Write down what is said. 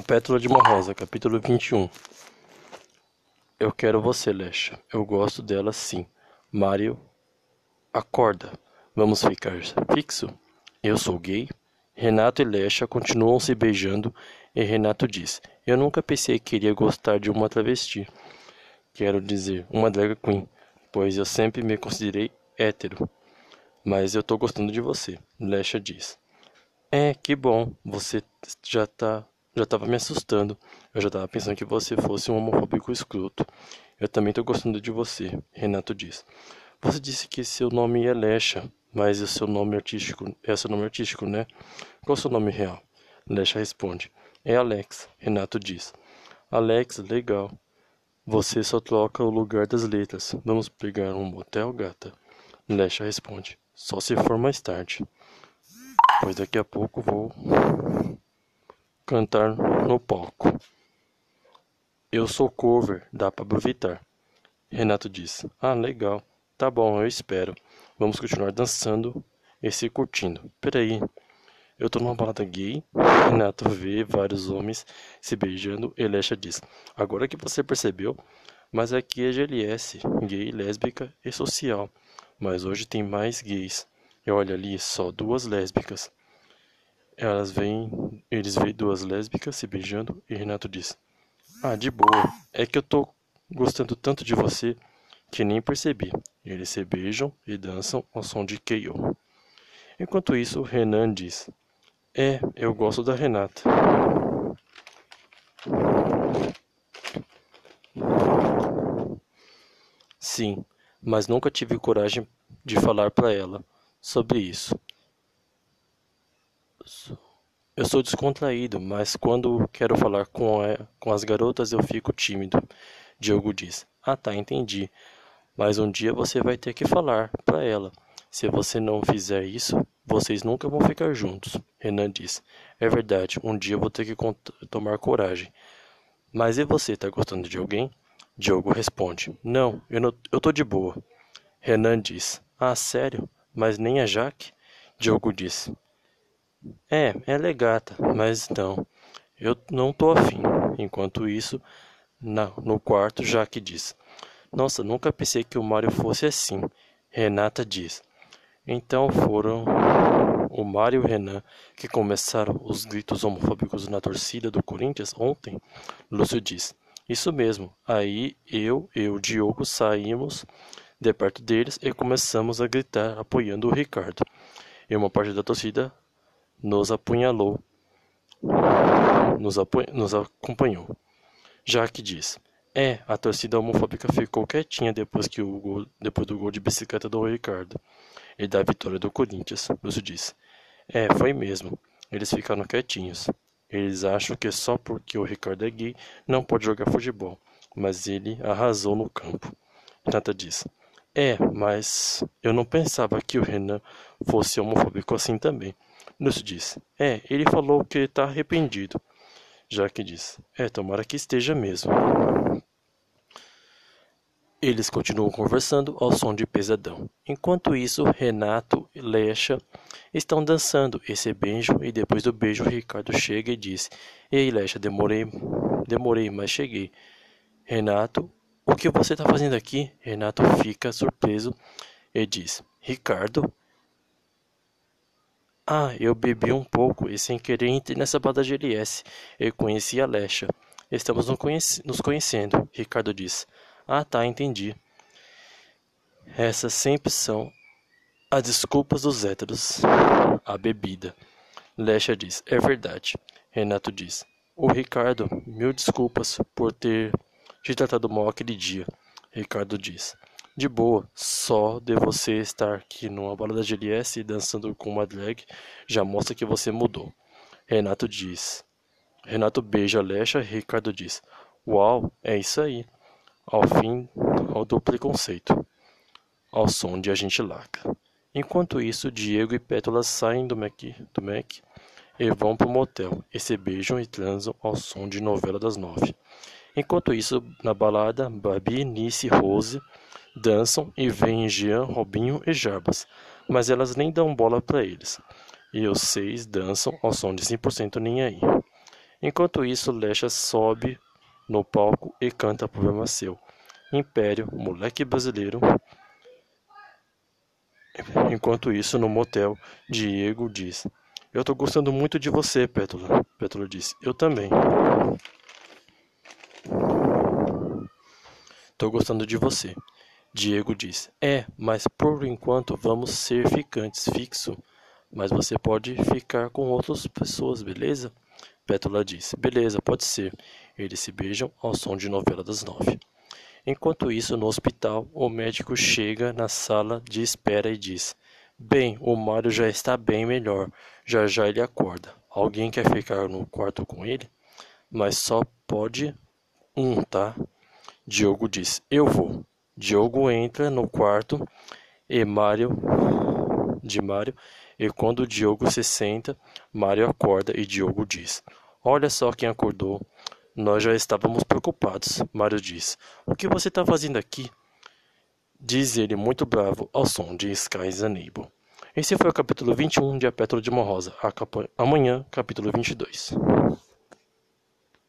A Pétala de uma Rosa, capítulo 21 Eu quero você, Lesha. Eu gosto dela sim. Mário, acorda. Vamos ficar fixo? Eu sou gay? Renato e Lesha continuam se beijando e Renato diz: Eu nunca pensei que iria gostar de uma travesti. Quero dizer, uma drag queen, pois eu sempre me considerei hétero. Mas eu tô gostando de você, Lesha diz. É, que bom, você já tá já estava me assustando. Eu já estava pensando que você fosse um homofóbico escroto. Eu também estou gostando de você, Renato diz. Você disse que seu nome é Lecha, mas o seu nome artístico é seu nome artístico, né? Qual é o seu nome real? Lecha responde. É Alex, Renato diz. Alex, legal. Você só troca o lugar das letras. Vamos pegar um motel, gata? Lecha responde. Só se for mais tarde. Pois daqui a pouco vou cantar no palco. Eu sou cover, dá para aproveitar. Renato disse: Ah, legal. Tá bom, eu espero. Vamos continuar dançando e se curtindo. Peraí, eu tô numa balada gay. Renato vê vários homens se beijando e Lesha diz: Agora que você percebeu, mas aqui é GLS, gay, lésbica e social. Mas hoje tem mais gays. E olha ali, só duas lésbicas. Elas veem, eles veem duas lésbicas se beijando e Renato diz: Ah, de boa, é que eu tô gostando tanto de você que nem percebi. Eles se beijam e dançam ao som de K.O. Enquanto isso, Renan diz: É, eu gosto da Renata. Sim, mas nunca tive coragem de falar para ela sobre isso. Eu sou descontraído, mas quando quero falar com, a, com as garotas eu fico tímido. Diogo diz: Ah, tá, entendi. Mas um dia você vai ter que falar para ela. Se você não fizer isso, vocês nunca vão ficar juntos. Renan diz: É verdade, um dia vou ter que tomar coragem. Mas e você, tá gostando de alguém? Diogo responde: Não, eu, não, eu tô de boa. Renan diz: Ah, sério? Mas nem a Jaque? Diogo diz: é, é gata, mas não, eu não tô afim. Enquanto isso, na, no quarto, Jaque diz: Nossa, nunca pensei que o Mário fosse assim. Renata diz: Então foram o Mário e o Renan que começaram os gritos homofóbicos na torcida do Corinthians ontem? Lúcio diz: Isso mesmo. Aí eu e o Diogo saímos de perto deles e começamos a gritar, apoiando o Ricardo. E uma parte da torcida nos apunhalou, nos, apu nos acompanhou. Jaque diz: É, a torcida homofóbica ficou quietinha depois, que o gol, depois do gol de bicicleta do Ricardo e da vitória do Corinthians. Lúcio diz: É, foi mesmo. Eles ficaram quietinhos. Eles acham que só porque o Ricardo é gay não pode jogar futebol, mas ele arrasou no campo. Renata diz: É, mas eu não pensava que o Renan fosse homofóbico assim também. Lúcio diz: É, ele falou que está arrependido. Jaque diz: É, tomara que esteja mesmo. Eles continuam conversando ao som de pesadão. Enquanto isso, Renato e Lecha estão dançando esse beijo e depois do beijo Ricardo chega e diz: Ei, Lecha, demorei, demorei, mas cheguei. Renato, o que você está fazendo aqui? Renato fica surpreso e diz: Ricardo, ah, eu bebi um pouco e sem querer entrei nessa banda GLS. Eu conheci a Lesha. Estamos nos conhecendo, Ricardo diz. Ah, tá, entendi. Essas sempre são as desculpas dos héteros. A bebida. Lesha diz. É verdade. Renato diz. O Ricardo, mil desculpas por ter te tratado mal aquele dia. Ricardo diz. De boa, só de você estar aqui numa balada de LS dançando com uma drag já mostra que você mudou. Renato diz. Renato beija Lecha Ricardo diz: Uau, é isso aí. Ao fim ao do preconceito. Ao som de Agente Laca. Enquanto isso, Diego e Pétala saem do Mac, do Mac e vão para o motel e se beijam e transam ao som de novela das nove. Enquanto isso, na balada, Babi, Nice e Rose dançam e veem Jean, Robinho e Jarbas, mas elas nem dão bola para eles. E os seis dançam ao som de 100% nem aí. Enquanto isso, Lecha sobe no palco e canta Problema Seu. Império, moleque brasileiro. Enquanto isso, no motel, Diego diz: Eu tô gostando muito de você, Pétula. Pétula diz: Eu também. Tô gostando de você. Diego diz: É, mas por enquanto vamos ser ficantes fixo. Mas você pode ficar com outras pessoas, beleza? Pétula diz: Beleza, pode ser. Eles se beijam ao som de novela das nove. Enquanto isso, no hospital, o médico chega na sala de espera e diz: Bem, o Mário já está bem melhor. Já já ele acorda. Alguém quer ficar no quarto com ele? Mas só pode um, tá? Diogo diz: Eu vou. Diogo entra no quarto e Mário de Mário e quando Diogo se senta, Mário acorda e Diogo diz: Olha só quem acordou. Nós já estávamos preocupados. Mário diz: O que você está fazendo aqui? Diz ele muito bravo ao som de Skies Unable. Esse foi o capítulo 21 de A Pétala de uma Rosa. Amanhã, capítulo 22.